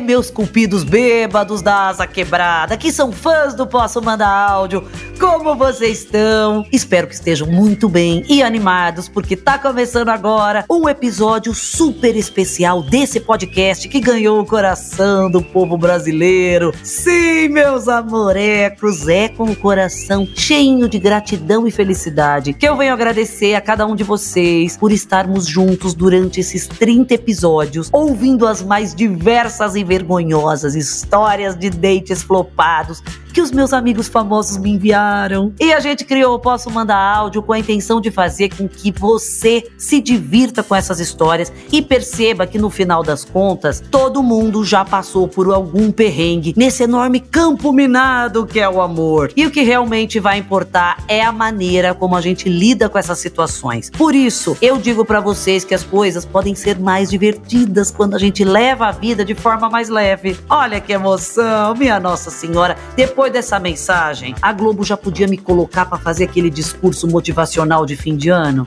Meus cupidos bêbados da asa quebrada, que são fãs do Posso Mandar Áudio, como vocês estão? Espero que estejam muito bem e animados, porque tá começando agora um episódio super especial desse podcast que ganhou o coração do povo brasileiro. Sim, meus amorecos, é com o coração cheio de gratidão e felicidade que eu venho agradecer a cada um de vocês por estarmos juntos durante esses 30 episódios, ouvindo as mais diversas e vergonhosas histórias de dates flopados que os meus amigos famosos me enviaram. E a gente criou Posso Mandar Áudio com a intenção de fazer com que você se divirta com essas histórias e perceba que no final das contas, todo mundo já passou por algum perrengue nesse enorme campo minado que é o amor. E o que realmente vai importar é a maneira como a gente lida com essas situações. Por isso, eu digo para vocês que as coisas podem ser mais divertidas quando a gente leva a vida de forma mais leve. Olha que emoção, minha Nossa Senhora. Depois depois dessa mensagem, a Globo já podia me colocar para fazer aquele discurso motivacional de fim de ano?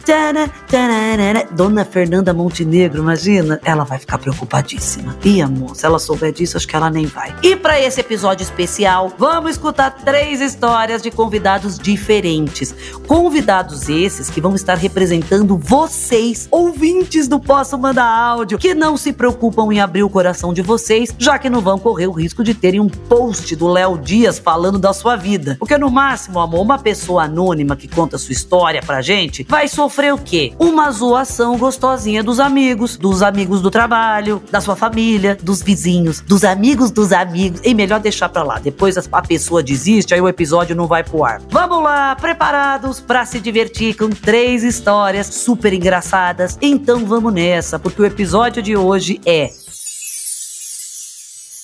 Dona Fernanda Montenegro, imagina? Ela vai ficar preocupadíssima. E amor, se ela souber disso, acho que ela nem vai. E para esse episódio especial, vamos escutar três histórias de convidados diferentes. Convidados esses que vão estar representando vocês, ouvintes do Posso Mandar Áudio, que não se preocupam em abrir o coração de vocês, já que não vão correr o risco de terem um post do Léo Dias falando da sua vida. Porque no máximo, amor, uma pessoa anônima que conta sua história pra gente vai sofrer o quê? Uma zoação gostosinha dos amigos, dos amigos do trabalho, da sua família, dos vizinhos, dos amigos dos amigos. E melhor deixar pra lá. Depois a pessoa desiste, aí o episódio não vai pro ar. Vamos lá, preparados para se divertir com três histórias super engraçadas? Então vamos nessa, porque o episódio de hoje é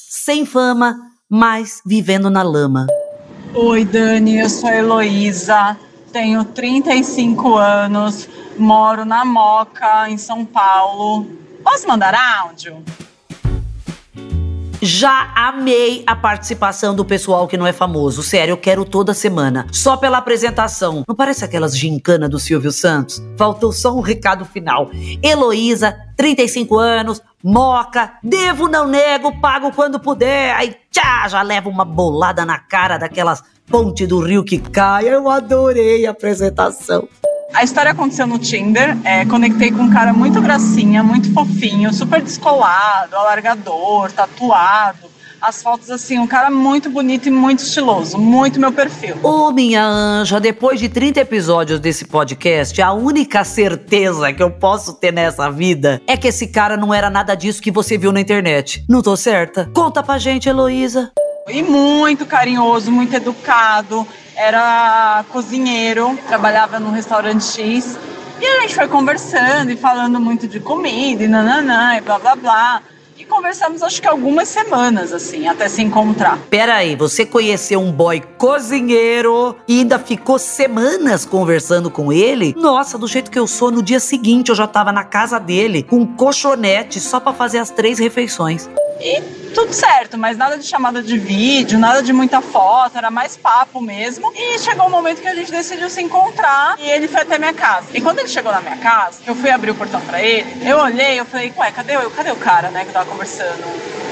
Sem Fama mas vivendo na lama. Oi, Dani, eu sou a Heloísa, tenho 35 anos, moro na Moca, em São Paulo. Posso mandar áudio? Já amei a participação do pessoal que não é famoso. Sério, eu quero toda semana. Só pela apresentação. Não parece aquelas gincana do Silvio Santos? Faltou só um recado final. Heloísa, 35 anos, moca, devo, não nego, pago quando puder. Aí, tchá, já leva uma bolada na cara daquelas ponte do rio que cai. Eu adorei a apresentação. A história aconteceu no Tinder. É, conectei com um cara muito gracinha, muito fofinho, super descolado, alargador, tatuado. As fotos, assim, um cara muito bonito e muito estiloso. Muito meu perfil. Ô, minha anja, depois de 30 episódios desse podcast, a única certeza que eu posso ter nessa vida é que esse cara não era nada disso que você viu na internet. Não tô certa? Conta pra gente, Heloísa. E muito carinhoso, muito educado era cozinheiro, trabalhava num restaurante X. E a gente foi conversando e falando muito de comida e nananã e blá blá blá. E conversamos acho que algumas semanas, assim, até se encontrar. Peraí, você conheceu um boy cozinheiro e ainda ficou semanas conversando com ele? Nossa, do jeito que eu sou, no dia seguinte eu já tava na casa dele, com um colchonete só para fazer as três refeições. E tudo certo, mas nada de chamada de vídeo, nada de muita foto, era mais papo mesmo. E chegou o um momento que a gente decidiu se encontrar e ele foi até minha casa. E quando ele chegou na minha casa, eu fui abrir o portão pra ele, eu olhei, eu falei, ué, cadê, eu, cadê o cara, né, que tava conversando?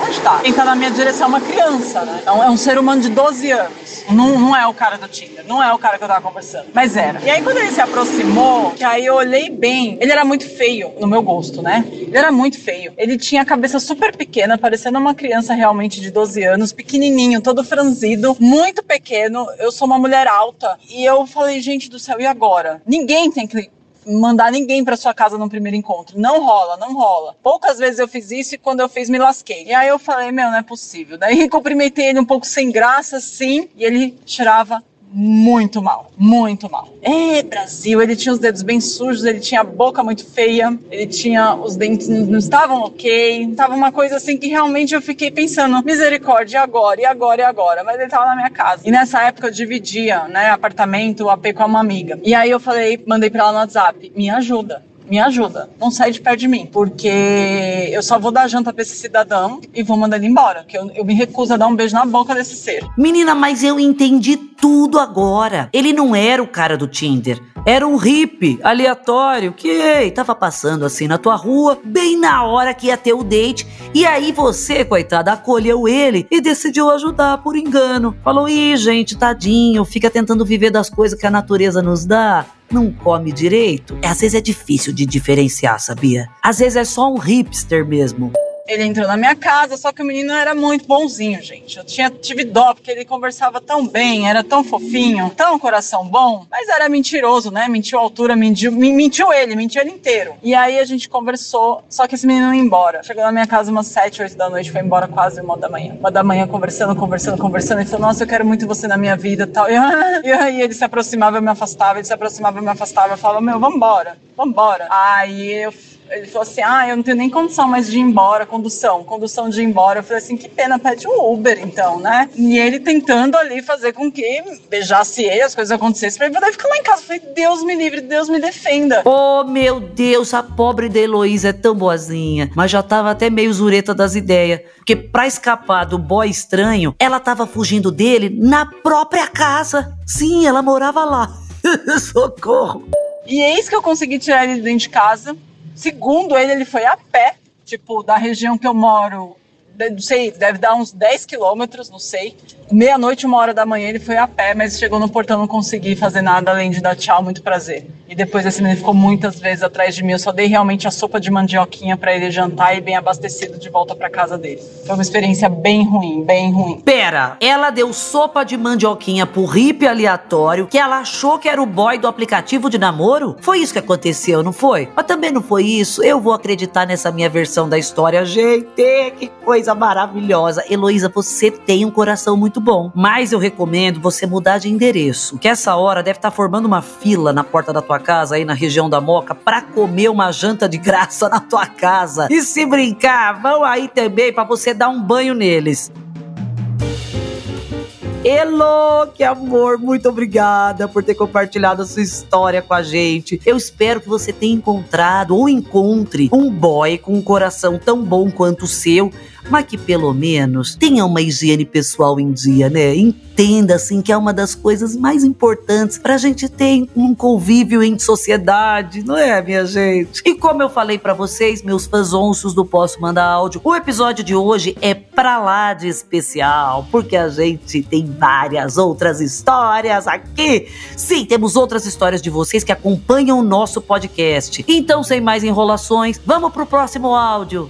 Onde tá? Quem tá na minha direção é uma criança, né? Então é um ser humano de 12 anos. Não, não é o cara do Tinder, não é o cara que eu tava conversando. Mas era. E aí quando ele se aproximou, que aí eu olhei bem, ele era muito feio, no meu gosto, né? Ele era muito feio. Ele tinha a cabeça super pequena, parecendo uma criança realmente de 12 anos, pequenininho, todo franzido, muito pequeno. Eu sou uma mulher alta. E eu falei, gente do céu, e agora? Ninguém tem que mandar ninguém para sua casa no primeiro encontro. Não rola, não rola. Poucas vezes eu fiz isso e quando eu fiz me lasquei. E aí eu falei, meu, não é possível. Daí cumprimentei ele um pouco sem graça, sim, e ele tirava muito mal, muito mal. É, Brasil, ele tinha os dedos bem sujos, ele tinha a boca muito feia, ele tinha os dentes não estavam ok, tava uma coisa assim que realmente eu fiquei pensando, misericórdia, e agora, e agora, e agora? Mas ele tava na minha casa. E nessa época eu dividia, né, apartamento, AP com uma amiga. E aí eu falei, mandei pra ela no WhatsApp, me ajuda me ajuda, não sai de perto de mim, porque eu só vou dar janta pra esse cidadão e vou mandar ele embora, que eu, eu me recuso a dar um beijo na boca desse ser. Menina, mas eu entendi tudo agora. Ele não era o cara do Tinder. Era um hippie aleatório que ei, tava passando assim na tua rua, bem na hora que ia ter o date, e aí você, coitada, acolheu ele e decidiu ajudar por engano. Falou: ih, gente, tadinho, fica tentando viver das coisas que a natureza nos dá não come direito, às vezes é difícil de diferenciar, sabia? Às vezes é só um hipster mesmo. Ele entrou na minha casa, só que o menino era muito bonzinho, gente. Eu tinha, tive dó, porque ele conversava tão bem, era tão fofinho, tão coração bom, mas era mentiroso, né? Mentiu a altura, mentiu, mentiu ele, mentiu ele inteiro. E aí a gente conversou, só que esse menino ia embora. Chegou na minha casa umas 7, 8 da noite, foi embora quase uma da manhã. Uma da manhã conversando, conversando, conversando. Ele falou, nossa, eu quero muito você na minha vida tal. e aí ele se aproximava, eu me afastava, ele se aproximava, eu me afastava. Eu falava, meu, vambora, vambora. Aí eu ele falou assim: ah, eu não tenho nem condição mais de ir embora, condução, condução de ir embora. Eu falei assim: que pena, pede um Uber então, né? E ele tentando ali fazer com que beijasse ele, as coisas acontecessem pra ele poder ficar lá em casa. Eu falei: Deus me livre, Deus me defenda. Oh, meu Deus, a pobre da Heloísa é tão boazinha, mas já tava até meio zureta das ideias. Porque pra escapar do boy estranho, ela tava fugindo dele na própria casa. Sim, ela morava lá. Socorro. E eis que eu consegui tirar ele de dentro de casa. Segundo ele, ele foi a pé, tipo, da região que eu moro, não sei, deve dar uns 10 quilômetros, não sei. Meia-noite, uma hora da manhã, ele foi a pé, mas chegou no portão, não consegui fazer nada além de dar tchau, muito prazer. E depois esse menino ficou muitas vezes atrás de mim. Eu só dei realmente a sopa de mandioquinha para ele jantar e bem abastecido de volta para casa dele. Foi uma experiência bem ruim, bem ruim. Pera, ela deu sopa de mandioquinha pro hippie aleatório que ela achou que era o boy do aplicativo de namoro? Foi isso que aconteceu, não foi? Mas também não foi isso. Eu vou acreditar nessa minha versão da história. Gente, que coisa maravilhosa. Heloísa, você tem um coração muito bom. Mas eu recomendo você mudar de endereço. Que essa hora deve estar tá formando uma fila na porta da tua casa aí na região da Moca para comer uma janta de graça na tua casa. E se brincar, vão aí também para você dar um banho neles. Elo, que amor, muito obrigada por ter compartilhado a sua história com a gente. Eu espero que você tenha encontrado ou encontre um boy com um coração tão bom quanto o seu mas que pelo menos tenha uma higiene pessoal em dia, né? Entenda assim que é uma das coisas mais importantes pra gente ter um convívio em sociedade, não é, minha gente? E como eu falei para vocês, meus fãs onços do Posso Mandar Áudio, o episódio de hoje é pra lá de especial, porque a gente tem várias outras histórias aqui. Sim, temos outras histórias de vocês que acompanham o nosso podcast. Então, sem mais enrolações, vamos pro próximo áudio.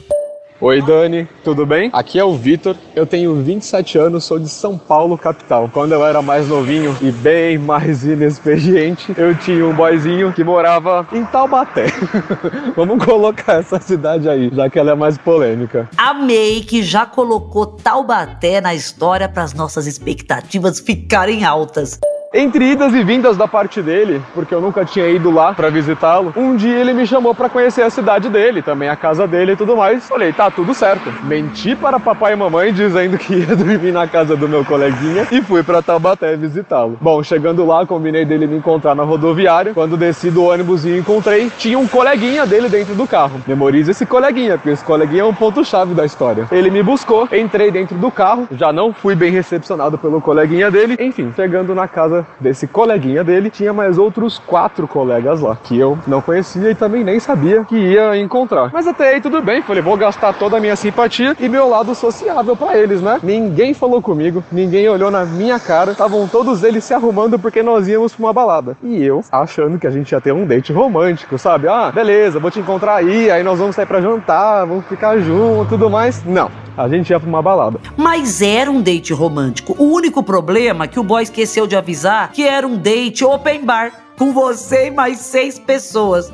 Oi Dani, tudo bem? Aqui é o Vitor, eu tenho 27 anos, sou de São Paulo, capital. Quando eu era mais novinho e bem mais inexperiente, eu tinha um boyzinho que morava em Taubaté. Vamos colocar essa cidade aí, já que ela é mais polêmica. Amei que já colocou Taubaté na história para as nossas expectativas ficarem altas. Entre idas e vindas da parte dele, porque eu nunca tinha ido lá para visitá-lo, um dia ele me chamou para conhecer a cidade dele, também a casa dele e tudo mais. Falei, tá tudo certo. Menti para papai e mamãe dizendo que ia dormir na casa do meu coleguinha e fui para Taubaté visitá-lo. Bom, chegando lá, combinei dele me encontrar na rodoviária. Quando desci do ônibus e encontrei, tinha um coleguinha dele dentro do carro. Memorize esse coleguinha, porque esse coleguinha é um ponto-chave da história. Ele me buscou, entrei dentro do carro, já não fui bem recepcionado pelo coleguinha dele. Enfim, chegando na casa desse coleguinha dele, tinha mais outros quatro colegas lá, que eu não conhecia e também nem sabia que ia encontrar. Mas até aí tudo bem, falei, vou gastar toda a minha simpatia e meu lado sociável para eles, né? Ninguém falou comigo, ninguém olhou na minha cara, estavam todos eles se arrumando porque nós íamos pra uma balada. E eu achando que a gente ia ter um date romântico, sabe? Ah, beleza, vou te encontrar aí, aí nós vamos sair para jantar, vamos ficar juntos, tudo mais. Não, a gente ia pra uma balada. Mas era um date romântico. O único problema é que o boy esqueceu de avisar que era um date open bar com você e mais seis pessoas.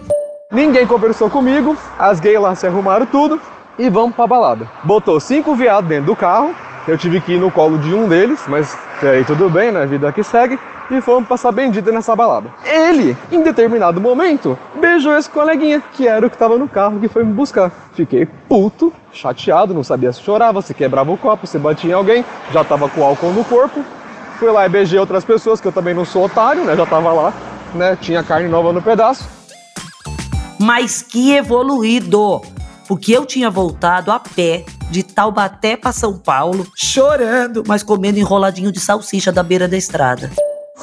Ninguém conversou comigo, as gays lá se arrumaram tudo e vamos pra balada. Botou cinco viados dentro do carro, eu tive que ir no colo de um deles, mas aí tudo bem, né? Vida que segue e fomos passar bendita nessa balada. Ele, em determinado momento, beijou esse coleguinha, que era o que estava no carro que foi me buscar. Fiquei puto, chateado, não sabia se chorava, se quebrava o copo, se batia em alguém, já tava com álcool no corpo. Fui lá e beijei outras pessoas, que eu também não sou otário, né? Já tava lá, né? Tinha carne nova no pedaço. Mas que evoluído! Porque eu tinha voltado a pé de Taubaté para São Paulo, chorando, mas comendo enroladinho de salsicha da beira da estrada.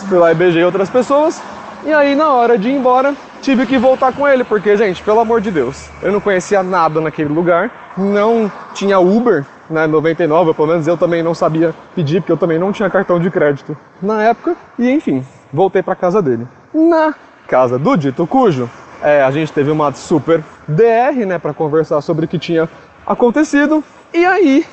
Fui lá e beijei outras pessoas. E aí, na hora de ir embora, tive que voltar com ele, porque, gente, pelo amor de Deus, eu não conhecia nada naquele lugar, não tinha Uber, né, 99, pelo menos eu também não sabia pedir, porque eu também não tinha cartão de crédito na época, e enfim, voltei para casa dele. Na casa do dito cujo, é, a gente teve uma super DR, né, para conversar sobre o que tinha acontecido, e aí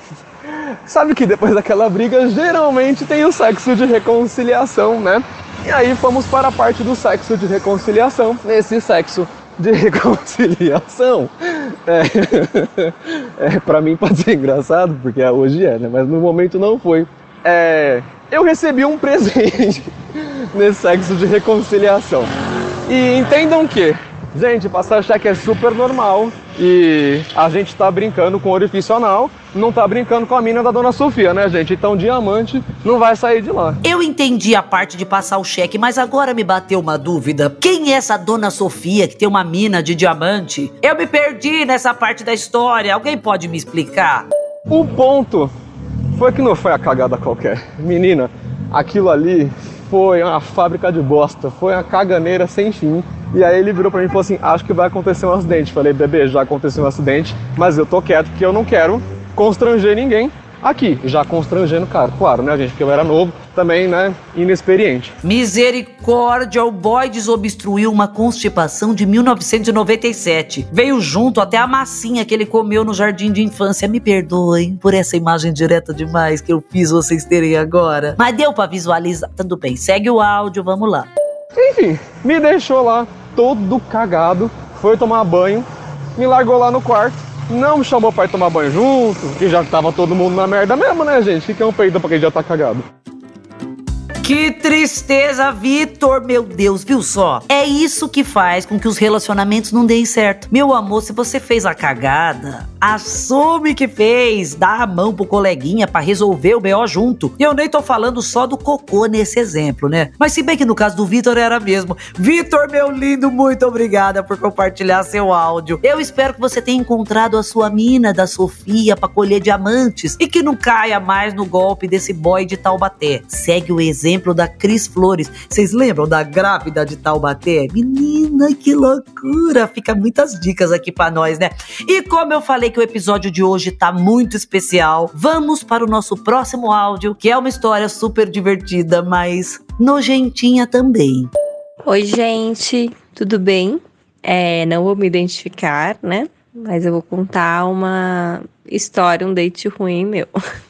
Sabe que depois daquela briga geralmente tem o sexo de reconciliação, né? E aí fomos para a parte do sexo de reconciliação. Nesse sexo de reconciliação, é, é para mim pode ser engraçado, porque hoje é, né? Mas no momento não foi. É, eu recebi um presente nesse sexo de reconciliação. E entendam que Gente, passar cheque é super normal e a gente tá brincando com orifício anal, não tá brincando com a mina da dona Sofia, né, gente? Então diamante não vai sair de lá. Eu entendi a parte de passar o cheque, mas agora me bateu uma dúvida. Quem é essa dona Sofia que tem uma mina de diamante? Eu me perdi nessa parte da história. Alguém pode me explicar? O ponto foi que não foi a cagada qualquer. Menina, aquilo ali foi uma fábrica de bosta, foi uma caganeira sem fim. E aí ele virou para mim e falou assim: Acho que vai acontecer um acidente. Falei, bebê, já aconteceu um acidente, mas eu tô quieto porque eu não quero constranger ninguém aqui. Já constrangendo, cara, claro, né, gente? Porque eu era novo, também, né, inexperiente. Misericórdia, o boy desobstruiu uma constipação de 1997. Veio junto até a massinha que ele comeu no jardim de infância. Me perdoem por essa imagem direta demais que eu fiz vocês terem agora. Mas deu para visualizar. Tudo bem, segue o áudio, vamos lá. Enfim, me deixou lá todo cagado, foi tomar banho, me largou lá no quarto, não me chamou para ir tomar banho junto, que já tava todo mundo na merda mesmo, né, gente? Fica um peito pra quem já tá cagado. Que tristeza, Vitor, meu Deus, viu só? É isso que faz com que os relacionamentos não deem certo. Meu amor, se você fez a cagada, assume que fez, dá a mão pro coleguinha para resolver o BO junto. E eu nem tô falando só do cocô nesse exemplo, né? Mas se bem que no caso do Vitor era mesmo. Vitor, meu lindo, muito obrigada por compartilhar seu áudio. Eu espero que você tenha encontrado a sua mina da Sofia para colher diamantes e que não caia mais no golpe desse boy de Taubaté. Segue o exemplo exemplo da Cris Flores. Vocês lembram da grávida de Taubaté? Menina, que loucura! Fica muitas dicas aqui para nós, né? E como eu falei que o episódio de hoje tá muito especial, vamos para o nosso próximo áudio, que é uma história super divertida, mas nojentinha também. Oi, gente, tudo bem? É, não vou me identificar, né? Mas eu vou contar uma história, um date ruim meu.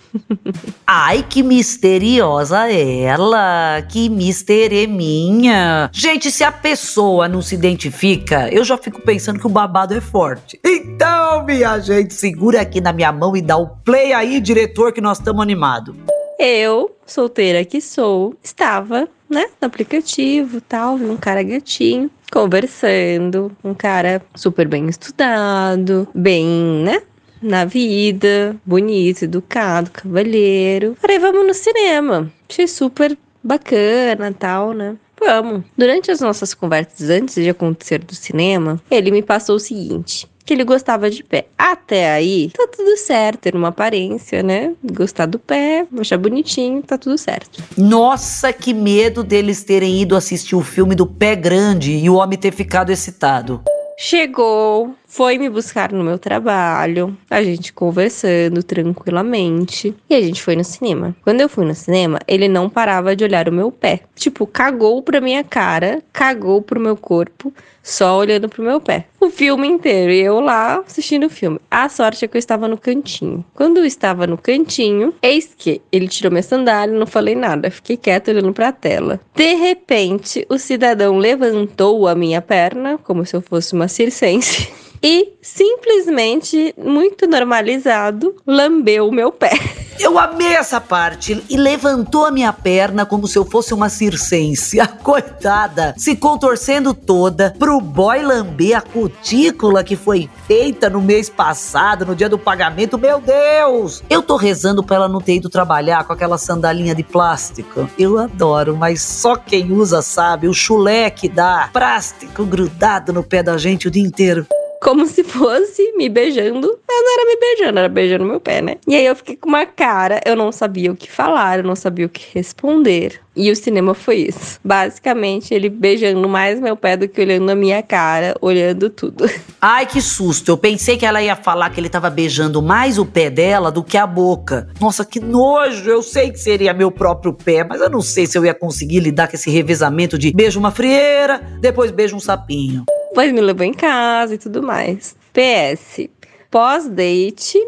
Ai, que misteriosa ela! Que mistereminha! Gente, se a pessoa não se identifica, eu já fico pensando que o babado é forte. Então, minha gente, segura aqui na minha mão e dá o play aí, diretor, que nós estamos animados. Eu, solteira que sou, estava, né, no aplicativo tal, vi um cara gatinho conversando, um cara super bem estudado, bem, né, na vida, bonito, educado, cavalheiro. Falei, vamos no cinema. Achei super bacana tal, né? Vamos. Durante as nossas conversas antes de acontecer do cinema, ele me passou o seguinte: que ele gostava de pé. Até aí, tá tudo certo, ter uma aparência, né? Gostar do pé, achar bonitinho, tá tudo certo. Nossa, que medo deles terem ido assistir o filme do pé grande e o homem ter ficado excitado. Chegou, foi me buscar no meu trabalho, a gente conversando tranquilamente e a gente foi no cinema. Quando eu fui no cinema, ele não parava de olhar o meu pé. Tipo, cagou pra minha cara, cagou pro meu corpo, só olhando pro meu pé. O filme inteiro e eu lá assistindo o filme. A sorte é que eu estava no cantinho. Quando eu estava no cantinho, eis que ele tirou minha sandália, não falei nada, fiquei quieto olhando pra tela. De repente, o cidadão levantou a minha perna, como se eu fosse uma circense. e simplesmente, muito normalizado, lambeu o meu pé. Eu amei essa parte e levantou a minha perna como se eu fosse uma circense. A coitada se contorcendo toda pro boy lamber a cutícula que foi feita no mês passado, no dia do pagamento. Meu Deus! Eu tô rezando pra ela não ter ido trabalhar com aquela sandalinha de plástico. Eu adoro, mas só quem usa sabe o chulé que dá. Plástico grudado no pé da gente o dia inteiro. Como se fosse me beijando, mas não era me beijando, era beijando meu pé, né? E aí eu fiquei com uma cara, eu não sabia o que falar, eu não sabia o que responder. E o cinema foi isso. Basicamente, ele beijando mais meu pé do que olhando a minha cara, olhando tudo. Ai, que susto. Eu pensei que ela ia falar que ele tava beijando mais o pé dela do que a boca. Nossa, que nojo. Eu sei que seria meu próprio pé, mas eu não sei se eu ia conseguir lidar com esse revezamento de beijo uma frieira, depois beijo um sapinho. Pois me levou em casa e tudo mais. PS. Pós-date,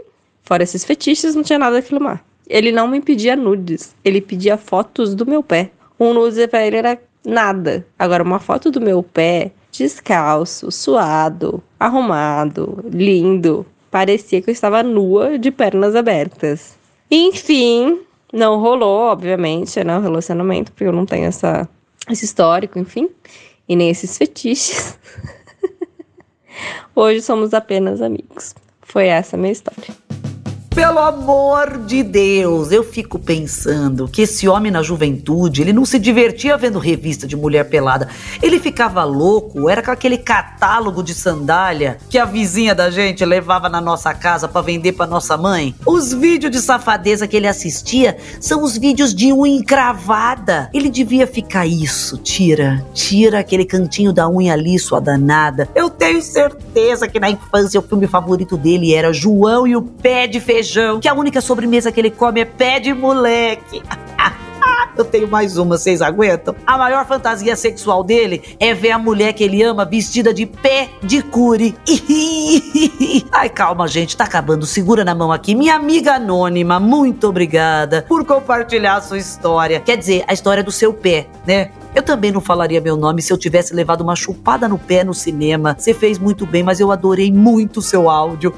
fora esses fetiches, não tinha nada a filmar. Ele não me pedia nudes, ele pedia fotos do meu pé. Um nude pra ele era nada. Agora, uma foto do meu pé, descalço, suado, arrumado, lindo. Parecia que eu estava nua, de pernas abertas. Enfim, não rolou, obviamente, né, o relacionamento, porque eu não tenho essa, esse histórico, enfim, e nem esses fetiches. Hoje somos apenas amigos. Foi essa a minha história. Pelo amor de Deus, eu fico pensando que esse homem na juventude, ele não se divertia vendo revista de mulher pelada. Ele ficava louco, era com aquele catálogo de sandália que a vizinha da gente levava na nossa casa para vender para nossa mãe. Os vídeos de safadeza que ele assistia são os vídeos de unha encravada. Ele devia ficar isso, tira, tira aquele cantinho da unha ali, sua danada. Eu tenho certeza que na infância o filme favorito dele era João e o pé de feijão feijão, que a única sobremesa que ele come é pé de moleque. Eu tenho mais uma, vocês aguentam? A maior fantasia sexual dele é ver a mulher que ele ama vestida de pé de curi. Ai, calma, gente, tá acabando. Segura na mão aqui. Minha amiga anônima, muito obrigada por compartilhar a sua história. Quer dizer, a história do seu pé, né? Eu também não falaria meu nome se eu tivesse levado uma chupada no pé no cinema. Você fez muito bem, mas eu adorei muito o seu áudio.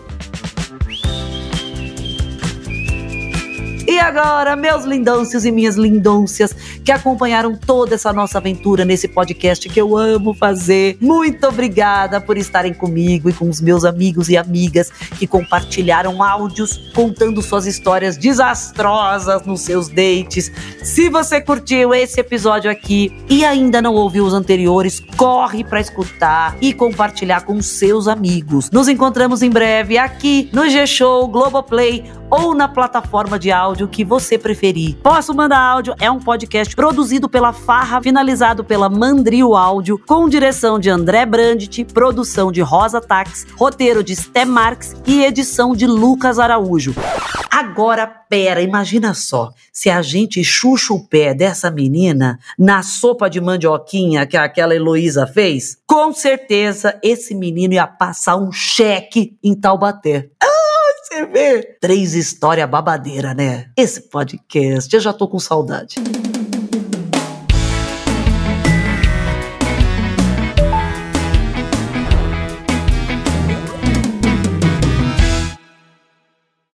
E agora, meus lindôncios e minhas lindôncias que acompanharam toda essa nossa aventura nesse podcast que eu amo fazer, muito obrigada por estarem comigo e com os meus amigos e amigas que compartilharam áudios contando suas histórias desastrosas nos seus dates. Se você curtiu esse episódio aqui e ainda não ouviu os anteriores, corre para escutar e compartilhar com seus amigos. Nos encontramos em breve aqui no G-Show Globoplay ou na plataforma de áudio que você preferir. Posso Mandar Áudio é um podcast produzido pela Farra, finalizado pela Mandrio Áudio, com direção de André Brandt, produção de Rosa Tax, roteiro de Sté Marx e edição de Lucas Araújo. Agora, pera, imagina só, se a gente chucha o pé dessa menina na sopa de mandioquinha que aquela Heloísa fez, com certeza esse menino ia passar um cheque em Taubaté. Ah! Você vê? Três histórias babadeira, né? Esse podcast, eu já tô com saudade.